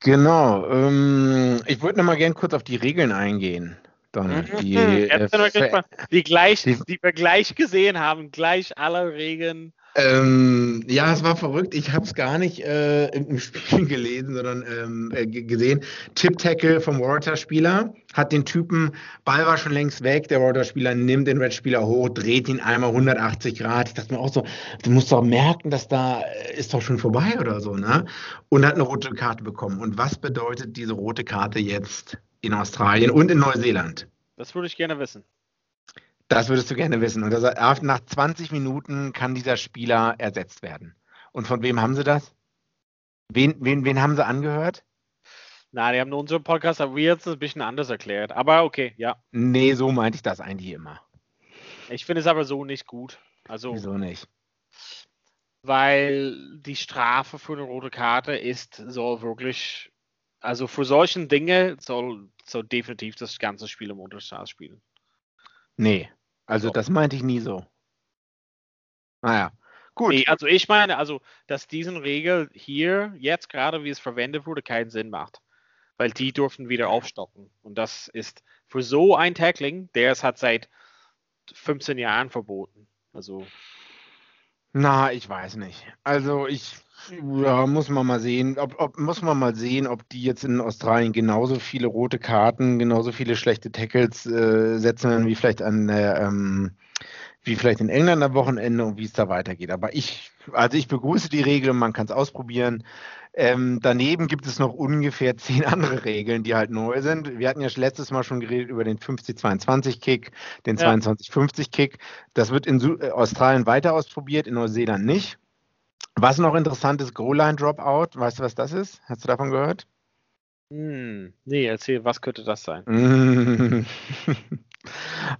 Genau. Ähm, ich würde noch mal gerne kurz auf die Regeln eingehen. Dann mhm. die, äh, die, gleich, die, die wir gleich gesehen haben, gleich alle Regeln ähm, ja, es war verrückt. Ich habe es gar nicht äh, im, Spiel [LAUGHS] gelesen, sondern ähm, äh, gesehen. Tip-Tackle vom Water-Spieler hat den Typen, Ball war schon längst weg, der Water-Spieler nimmt den Red-Spieler hoch, dreht ihn einmal 180 Grad. Ich dachte mir auch so, du musst doch merken, dass da äh, ist doch schon vorbei oder so, ne? Und hat eine rote Karte bekommen. Und was bedeutet diese rote Karte jetzt in Australien und in Neuseeland? Das würde ich gerne wissen. Das würdest du gerne wissen. Und das, nach 20 Minuten kann dieser Spieler ersetzt werden. Und von wem haben sie das? Wen, wen, wen haben sie angehört? Na, die haben nur unseren Podcast, aber wir jetzt ein bisschen anders erklärt. Aber okay, ja. Nee, so meinte ich das eigentlich immer. Ich finde es aber so nicht gut. Also, Wieso nicht? Weil die Strafe für eine rote Karte ist, soll wirklich, also für solchen Dinge soll, soll definitiv das ganze Spiel im Unterschied spielen. Nee, also so. das meinte ich nie so. Naja, gut. Nee, also ich meine, also, dass diesen Regel hier, jetzt gerade wie es verwendet wurde, keinen Sinn macht. Weil die durften wieder aufstocken. Und das ist für so ein Tackling, der es hat seit 15 Jahren verboten. Also. Na, ich weiß nicht. Also ich ja, muss man mal sehen. Ob, ob, muss man mal sehen, ob die jetzt in Australien genauso viele rote Karten, genauso viele schlechte Tackles äh, setzen, wie vielleicht an der, ähm, wie vielleicht in England am Wochenende und wie es da weitergeht. Aber ich, also ich begrüße die Regel, man kann es ausprobieren. Ähm, daneben gibt es noch ungefähr [LAUGHS] zehn andere Regeln, die halt neu sind. Wir hatten ja letztes Mal schon geredet über den 50-22-Kick, den ja. 22-50-Kick. Das wird in Su äh, Australien weiter ausprobiert, in Neuseeland nicht. Was noch interessant ist, Goal-Line Dropout. Weißt du, was das ist? Hast du davon gehört? Hm, nee, erzähl, was könnte das sein? [LAUGHS]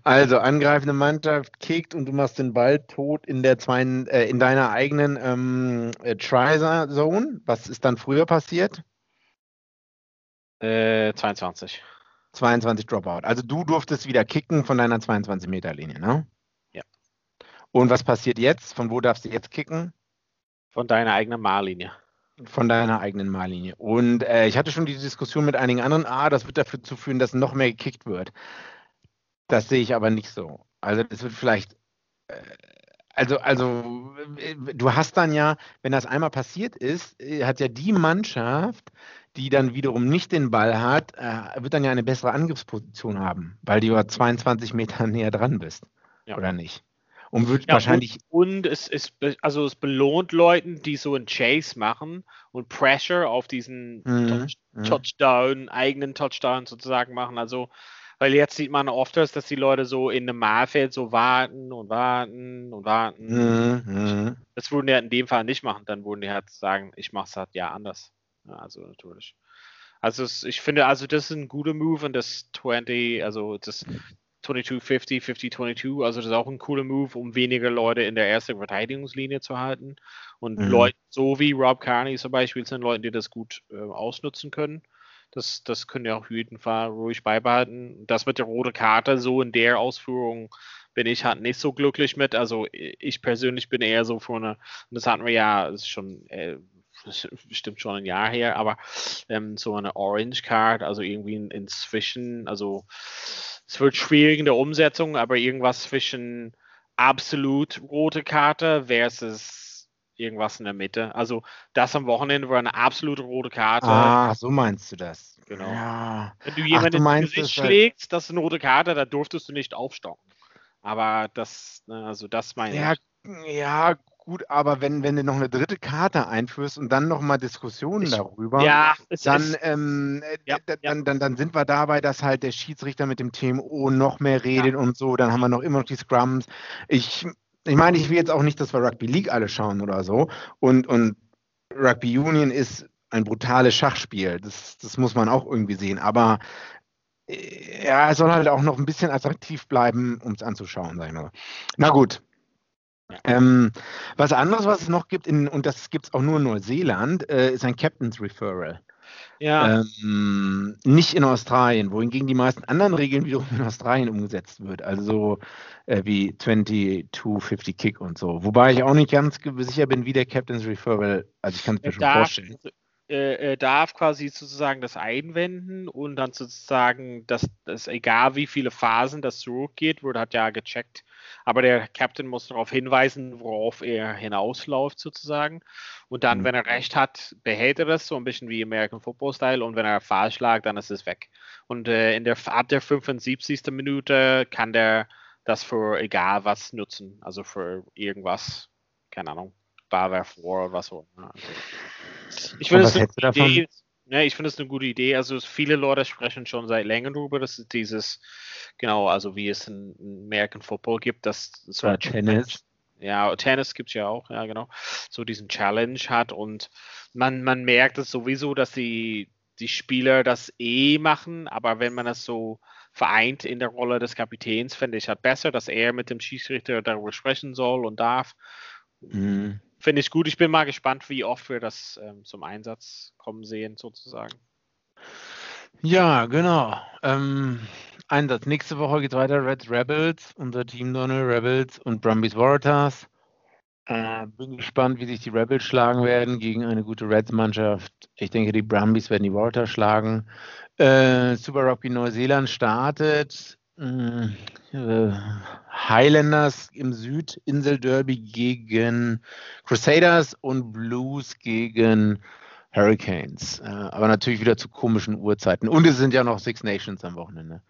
Also, angreifende Mannschaft kickt und du machst den Ball tot in, der zwei, äh, in deiner eigenen ähm, äh, Try-Zone. Was ist dann früher passiert? Äh, 22. 22 Dropout. Also du durftest wieder kicken von deiner 22-Meter-Linie, ne? Ja. Und was passiert jetzt? Von wo darfst du jetzt kicken? Von deiner eigenen Mahllinie. Von deiner eigenen Mahllinie. Und äh, ich hatte schon die Diskussion mit einigen anderen, ah, das wird dafür zu führen, dass noch mehr gekickt wird. Das sehe ich aber nicht so. Also das wird vielleicht, äh, also, also äh, du hast dann ja, wenn das einmal passiert ist, äh, hat ja die Mannschaft, die dann wiederum nicht den Ball hat, wird dann ja eine bessere Angriffsposition haben, weil du ja 22 Meter [LAUGHS] näher dran bist. Ja. Oder nicht? Und wird ja, wahrscheinlich. Und, und, es, es, also es belohnt Leuten, die so einen Chase machen und Pressure auf diesen mhm. Touch, mhm. Touchdown, eigenen Touchdown sozusagen machen. Also, weil jetzt sieht man oft, dass die Leute so in einem Mahlfeld so warten und warten und warten. Mhm. mhm. Das würden die halt in dem Fall nicht machen. Dann würden die halt sagen, ich mache es halt ja anders. Ja, also natürlich. Also es, ich finde, also das ist ein guter Move und das 20, also das 2250, 5022, also das ist auch ein cooler Move, um weniger Leute in der ersten Verteidigungslinie zu halten. Und mhm. Leute, so wie Rob Carney zum Beispiel, sind Leute, die das gut äh, ausnutzen können. Das, das können wir auf jeden Fall ruhig beibehalten. Das mit der roten Karte, so in der Ausführung, bin ich halt nicht so glücklich mit. Also ich persönlich bin eher so für eine, das hatten wir ja, schon äh, bestimmt schon ein Jahr her, aber ähm, so eine Orange Card, also irgendwie in, inzwischen, also es wird schwierig in der Umsetzung, aber irgendwas zwischen absolut rote Karte versus irgendwas in der Mitte. Also das am Wochenende war eine absolute rote Karte. Ah, so meinst du das. Genau. Ja. Wenn du jemanden ins Gesicht schlägst, das ist eine rote Karte, da durftest du nicht aufstocken. Aber das, ne, also das meine ja, ich. Ja, gut, aber wenn, wenn du noch eine dritte Karte einführst und dann nochmal Diskussionen ich, darüber, ja, dann, ähm, äh, ja, dann, ja. dann, dann sind wir dabei, dass halt der Schiedsrichter mit dem TMO noch mehr redet und so. Dann haben wir noch immer noch die Scrums. Ich, ich meine, ich will jetzt auch nicht, dass wir Rugby League alle schauen oder so. Und, und Rugby Union ist ein brutales Schachspiel. Das, das muss man auch irgendwie sehen. Aber äh, ja, es soll halt auch noch ein bisschen attraktiv bleiben, um es anzuschauen, sag ich mal. Na gut, ähm, was anderes, was es noch gibt, in, und das gibt es auch nur in Neuseeland, äh, ist ein Captain's Referral. Ja. Ähm, nicht in Australien, wohingegen die meisten anderen Regeln wiederum in Australien umgesetzt wird. Also äh, wie 2250 Kick und so. Wobei ich auch nicht ganz sicher bin, wie der Captain's Referral, also ich kann es mir schon darf, vorstellen. Äh, darf quasi sozusagen das einwenden und dann sozusagen, dass, dass egal wie viele Phasen das zurückgeht, wurde hat ja gecheckt, aber der Captain muss darauf hinweisen, worauf er hinausläuft sozusagen. Und dann, mhm. wenn er recht hat, behält er das so ein bisschen wie American Football Style. Und wenn er falsch lag, dann ist es weg. Und äh, in der ab der 75. Minute kann der das für egal was nutzen. Also für irgendwas, keine Ahnung, Barwerf vor oder was auch immer. Also, ich finde es eine gute Idee. Ja, ich finde es eine gute Idee. Also viele Leute sprechen schon seit längerem darüber, dass dieses Genau, also wie es in American Football gibt, dass so ja, Tennis. Ja, Tennis gibt es ja auch, ja, genau. So diesen Challenge hat und man, man merkt es sowieso, dass die, die Spieler das eh machen, aber wenn man das so vereint in der Rolle des Kapitäns, finde ich halt besser, dass er mit dem Schiedsrichter darüber sprechen soll und darf. Mhm. Finde ich gut. Ich bin mal gespannt, wie oft wir das ähm, zum Einsatz kommen sehen, sozusagen. Ja, genau. Ähm, Einsatz. Nächste Woche geht weiter. Reds Rebels, unser Team Donald Rebels und Brumbies Waratahs. Äh, bin gespannt, wie sich die Rebels schlagen werden gegen eine gute Reds-Mannschaft. Ich denke, die Brumbies werden die Waratahs schlagen. Äh, Super Rugby Neuseeland startet. Äh, Highlanders im Südinsel-Derby gegen Crusaders und Blues gegen Hurricanes. Äh, aber natürlich wieder zu komischen Uhrzeiten. Und es sind ja noch Six Nations am Wochenende.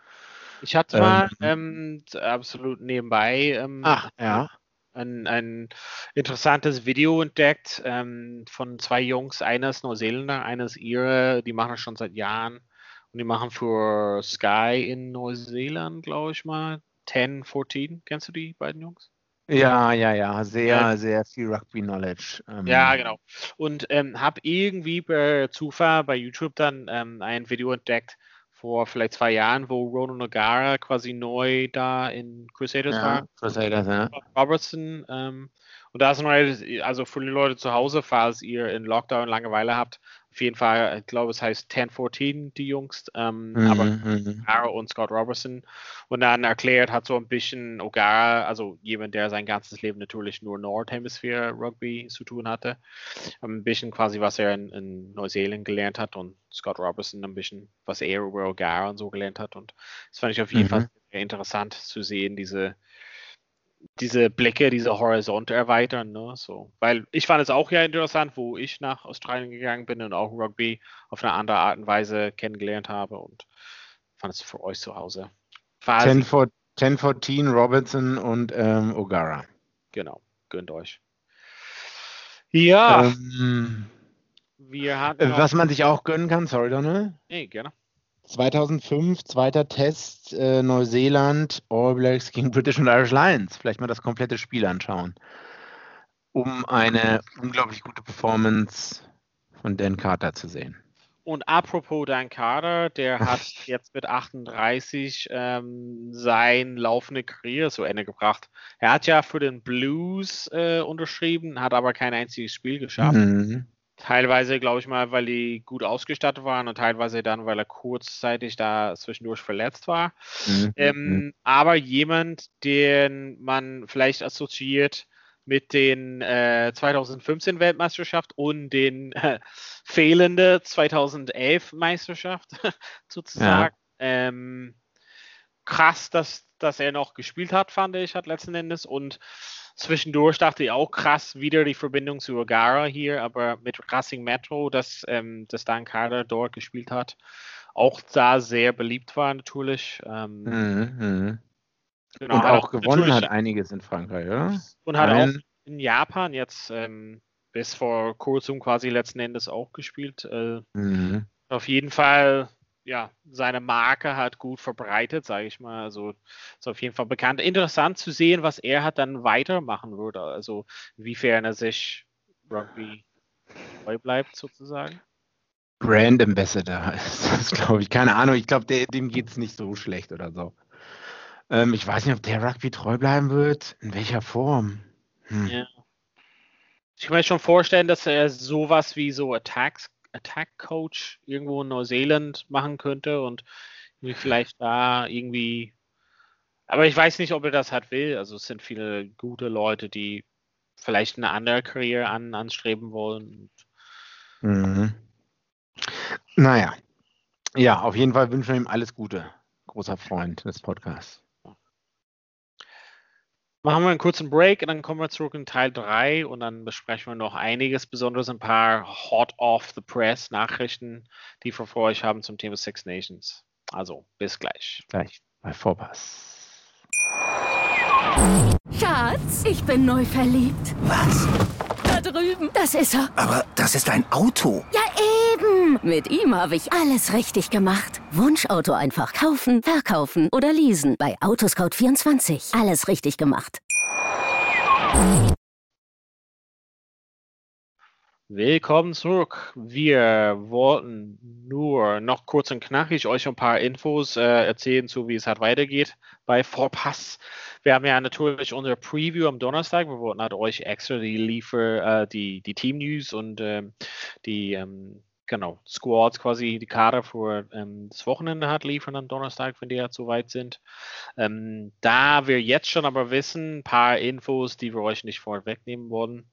Ich hatte mal ähm, ähm, absolut nebenbei ähm, Ach, ja. ein, ein interessantes Video entdeckt ähm, von zwei Jungs, eines Neuseeländer, eines ihre, die machen das schon seit Jahren und die machen für Sky in Neuseeland, glaube ich mal, 10, 14. Kennst du die beiden Jungs? Ja, ja, ja, sehr, ja. sehr viel Rugby-Knowledge. Ähm. Ja, genau. Und ähm, habe irgendwie per Zufall bei YouTube dann ähm, ein Video entdeckt vor vielleicht zwei Jahren, wo Ronan O'Gara quasi neu da in Crusaders ja, war. Crusaders, ja. Robertson. Ähm, und da ist noch, also für die Leute zu Hause, falls ihr in Lockdown Langeweile habt, auf jeden Fall, ich glaube, es heißt 1014, die Jungs, ähm, mhm, aber O'Gara mhm. und Scott Robertson. Und dann erklärt hat so ein bisschen O'Gara, also jemand, der sein ganzes Leben natürlich nur Nordhemisphäre Rugby zu tun hatte, ein bisschen quasi, was er in, in Neuseeland gelernt hat und Scott Robertson ein bisschen, was er über O'Gara und so gelernt hat. Und das fand ich auf jeden mhm. Fall interessant zu sehen, diese diese Blicke, diese Horizonte erweitern. Ne? So. Weil ich fand es auch ja interessant, wo ich nach Australien gegangen bin und auch Rugby auf eine andere Art und Weise kennengelernt habe und fand es für euch zu Hause. 1014 Robinson und ähm, O'Gara. Genau, gönnt euch. Ja. Ähm, wir hatten was man sich auch gönnen kann, sorry Donald. Nee, gerne. 2005, zweiter Test, äh, Neuseeland, All Blacks gegen British und Irish Lions. Vielleicht mal das komplette Spiel anschauen, um eine unglaublich gute Performance von Dan Carter zu sehen. Und apropos Dan Carter, der [LAUGHS] hat jetzt mit 38 ähm, sein laufende Karriere zu Ende gebracht. Er hat ja für den Blues äh, unterschrieben, hat aber kein einziges Spiel geschafft. Mhm. Teilweise, glaube ich mal, weil die gut ausgestattet waren und teilweise dann, weil er kurzzeitig da zwischendurch verletzt war. Mhm. Ähm, mhm. aber jemand, den man vielleicht assoziiert mit den äh, 2015 Weltmeisterschaft und den äh, fehlende 2011 Meisterschaft [LAUGHS] sozusagen. Ja. Ähm, krass, dass, dass er noch gespielt hat, fand ich, hat letzten Endes und Zwischendurch dachte ich auch krass, wieder die Verbindung zu Ogara hier, aber mit Racing Metro, das, ähm, das Dan Carter dort gespielt hat, auch da sehr beliebt war natürlich. Ähm, mhm, mhm. genau, und auch gewonnen hat einiges in Frankreich, oder? Und hat auch in Japan jetzt ähm, bis vor kurzem quasi letzten Endes auch gespielt. Äh, mhm. Auf jeden Fall ja, seine Marke hat gut verbreitet, sage ich mal. Also ist auf jeden Fall bekannt. Interessant zu sehen, was er hat dann weitermachen würde. Also inwiefern er sich Rugby treu bleibt, sozusagen. Brand Ambassador [LAUGHS] ist das, glaube ich. Keine Ahnung. Ich glaube, dem geht es nicht so schlecht oder so. Ähm, ich weiß nicht, ob der Rugby treu bleiben wird. In welcher Form? Hm. Ja. Ich kann mir schon vorstellen, dass er sowas wie so Attacks Attack Coach irgendwo in Neuseeland machen könnte und vielleicht da irgendwie. Aber ich weiß nicht, ob er das halt will. Also es sind viele gute Leute, die vielleicht eine andere Karriere an, anstreben wollen. Mhm. Naja. Ja, auf jeden Fall wünschen wir ihm alles Gute. Großer Freund des Podcasts. Machen wir einen kurzen Break und dann kommen wir zurück in Teil 3 und dann besprechen wir noch einiges, besonders ein paar Hot off the Press Nachrichten, die wir vor euch haben zum Thema Six Nations. Also, bis gleich. Gleich bei Vorpass. Schatz, ich bin neu verliebt. Was? Da drüben. Das ist er. Aber das ist ein Auto. Ja, eben. Mit ihm habe ich alles richtig gemacht. Wunschauto einfach kaufen, verkaufen oder leasen. Bei Autoscout24. Alles richtig gemacht. Willkommen zurück. Wir wollten nur noch kurz und knackig euch ein paar Infos äh, erzählen, zu wie es halt weitergeht bei Vorpass. Wir haben ja natürlich unsere Preview am Donnerstag. Wir wollten halt euch extra die Liefer, äh, die, die Team News und ähm, die ähm, genau, Squads quasi die Kader für ähm, das Wochenende hat liefern am Donnerstag, wenn die halt so weit sind. Ähm, da wir jetzt schon aber wissen, ein paar Infos, die wir euch nicht vorwegnehmen wollen,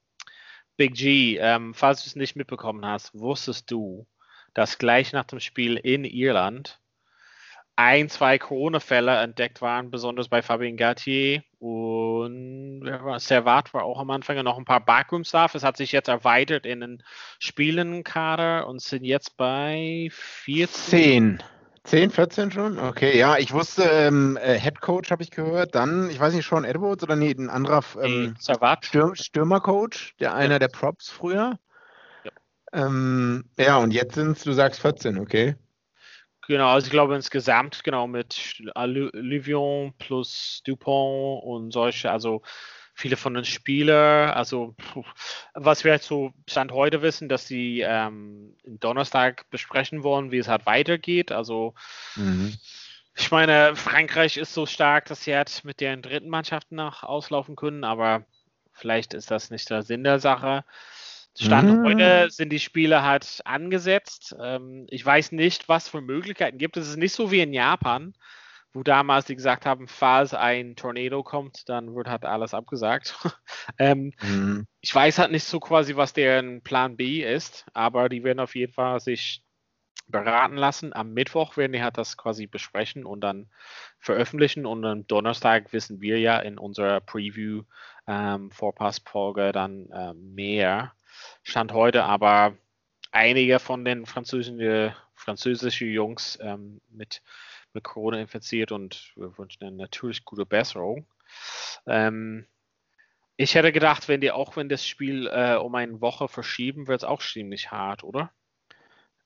Big G, ähm, falls du es nicht mitbekommen hast, wusstest du, dass gleich nach dem Spiel in Irland ein, zwei Corona-Fälle entdeckt waren, besonders bei Fabien Gattier und Servat war auch am Anfang noch ein paar Backroom-Staff. Es hat sich jetzt erweitert in den Spielenkader und sind jetzt bei 14. 10. 10, 14 schon? Okay, ja, ich wusste, ähm, äh, Head Coach habe ich gehört, dann, ich weiß nicht, Sean Edwards oder nee, ein anderer ähm, Stürm, Stürmercoach, der einer ja. der Props früher. Ja, ähm, ja und jetzt sind es, du sagst 14, okay. Genau, also ich glaube insgesamt, genau, mit Livion plus Dupont und solche, also viele von den Spielern, also was wir jetzt so Stand heute wissen, dass sie ähm, Donnerstag besprechen wollen, wie es halt weitergeht. Also mhm. ich meine, Frankreich ist so stark, dass sie halt mit deren dritten Mannschaften nach auslaufen können, aber vielleicht ist das nicht der Sinn der Sache. Stand mhm. heute sind die Spiele halt angesetzt. Ähm, ich weiß nicht, was für Möglichkeiten gibt. Es ist nicht so wie in Japan, wo damals die gesagt haben, falls ein Tornado kommt, dann wird halt alles abgesagt. [LAUGHS] ähm, mhm. Ich weiß halt nicht so quasi, was deren Plan B ist, aber die werden auf jeden Fall sich beraten lassen. Am Mittwoch werden die halt das quasi besprechen und dann veröffentlichen und am Donnerstag wissen wir ja in unserer Preview ähm, Vorpassfolge dann äh, mehr. Stand heute aber einige von den französischen, französischen Jungs ähm, mit, mit Corona infiziert und wir wünschen ihnen natürlich gute Besserung. Ähm, ich hätte gedacht, wenn die auch wenn das Spiel äh, um eine Woche verschieben, wird es auch ziemlich hart, oder?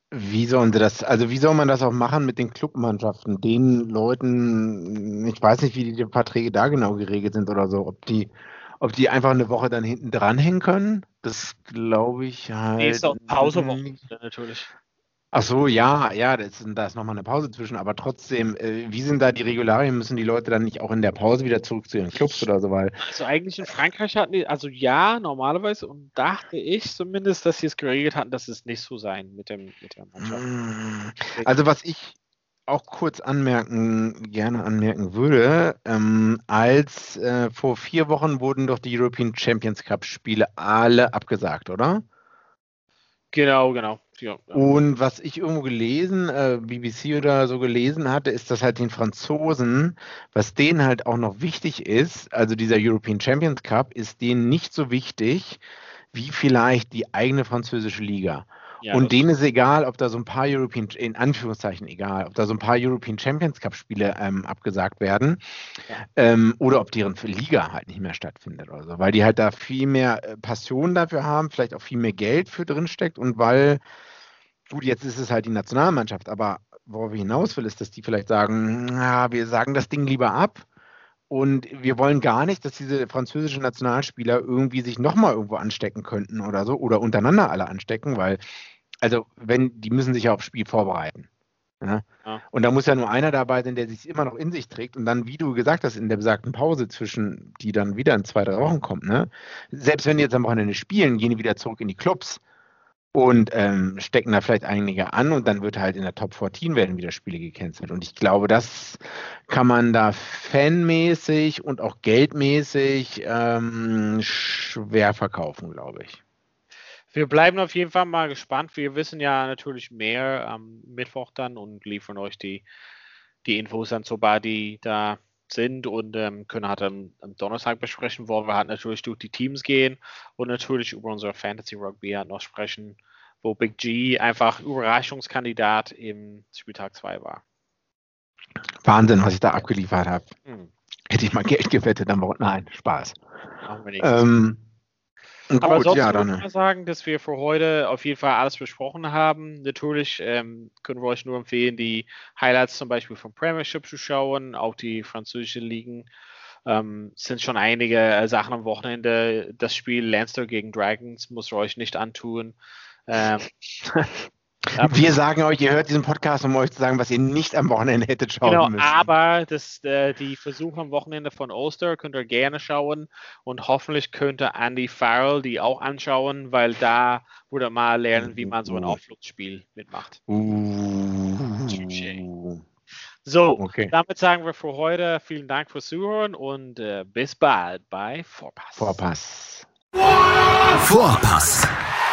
Wie sollen sie das, also wie soll man das auch machen mit den Clubmannschaften, den Leuten, ich weiß nicht, wie die Verträge da genau geregelt sind oder so, ob die ob die einfach eine Woche dann hinten dranhängen können, das glaube ich halt. Nee, ist auch Pausewoche natürlich. Ach so, ja, ja, das, da ist nochmal eine Pause zwischen, aber trotzdem, äh, wie sind da die Regularien? Müssen die Leute dann nicht auch in der Pause wieder zurück zu ihren Clubs oder so? Weil also eigentlich in Frankreich hatten die, also ja, normalerweise und dachte ich zumindest, dass sie es geregelt hatten, dass es nicht so sein mit dem mit der Mannschaft. Hm. Also was ich auch kurz anmerken, gerne anmerken würde, ähm, als äh, vor vier Wochen wurden doch die European Champions Cup Spiele alle abgesagt, oder? Genau, genau. Ja. Und was ich irgendwo gelesen, äh, BBC oder so gelesen hatte, ist, dass halt den Franzosen, was denen halt auch noch wichtig ist, also dieser European Champions Cup, ist denen nicht so wichtig wie vielleicht die eigene französische Liga. Ja, und denen ist egal, ob da so ein paar European, in Anführungszeichen egal, ob da so ein paar European Champions Cup Spiele ähm, abgesagt werden ja. ähm, oder ob deren Liga halt nicht mehr stattfindet oder so, weil die halt da viel mehr äh, Passion dafür haben, vielleicht auch viel mehr Geld für drin steckt und weil, gut, jetzt ist es halt die Nationalmannschaft, aber worauf ich hinaus will, ist, dass die vielleicht sagen, na, wir sagen das Ding lieber ab und wir wollen gar nicht, dass diese französischen Nationalspieler irgendwie sich nochmal irgendwo anstecken könnten oder so oder untereinander alle anstecken, weil, also, wenn, die müssen sich ja aufs Spiel vorbereiten. Ja? Ja. Und da muss ja nur einer dabei sein, der sich immer noch in sich trägt und dann, wie du gesagt hast, in der besagten Pause zwischen, die dann wieder in zwei, drei Wochen kommt, ne? Selbst wenn die jetzt am Wochenende spielen, gehen die wieder zurück in die Clubs und ähm, stecken da vielleicht einige an und dann wird halt in der Top 14 werden wieder Spiele gecancelt. Und ich glaube, das kann man da fanmäßig und auch geldmäßig ähm, schwer verkaufen, glaube ich. Wir bleiben auf jeden Fall mal gespannt. Wir wissen ja natürlich mehr am Mittwoch dann und liefern euch die, die Infos dann, sobald die da sind und ähm, können halt am, am, Donnerstag besprechen, wo wir halt natürlich durch die Teams gehen und natürlich über unser Fantasy Rugby halt noch sprechen, wo Big G einfach Überraschungskandidat im Spieltag 2 war. Wahnsinn, was ich da abgeliefert habe. Hm. Hätte ich mal Geld gewettet, dann nein, Spaß. Machen wir ähm, Gut, Aber sonst ja, würde ich mal sagen, dass wir für heute auf jeden Fall alles besprochen haben. Natürlich ähm, können wir euch nur empfehlen, die Highlights zum Beispiel vom Premiership zu schauen, auch die französischen Ligen. Ähm, sind schon einige äh, Sachen am Wochenende. Das Spiel Lancer gegen Dragons muss ihr euch nicht antun. Ähm, [LAUGHS] Wir sagen euch, ihr hört diesen Podcast, um euch zu sagen, was ihr nicht am Wochenende hättet schauen genau, müssen. Aber das, äh, die Versuche am Wochenende von Ulster könnt ihr gerne schauen und hoffentlich könnte Andy Farrell die auch anschauen, weil da würde mal lernen, wie man so ein Auflugsspiel mitmacht. Uh. So, okay. damit sagen wir für heute vielen Dank fürs Zuhören und äh, bis bald bei Vorpass. Vorpass. Vorpass.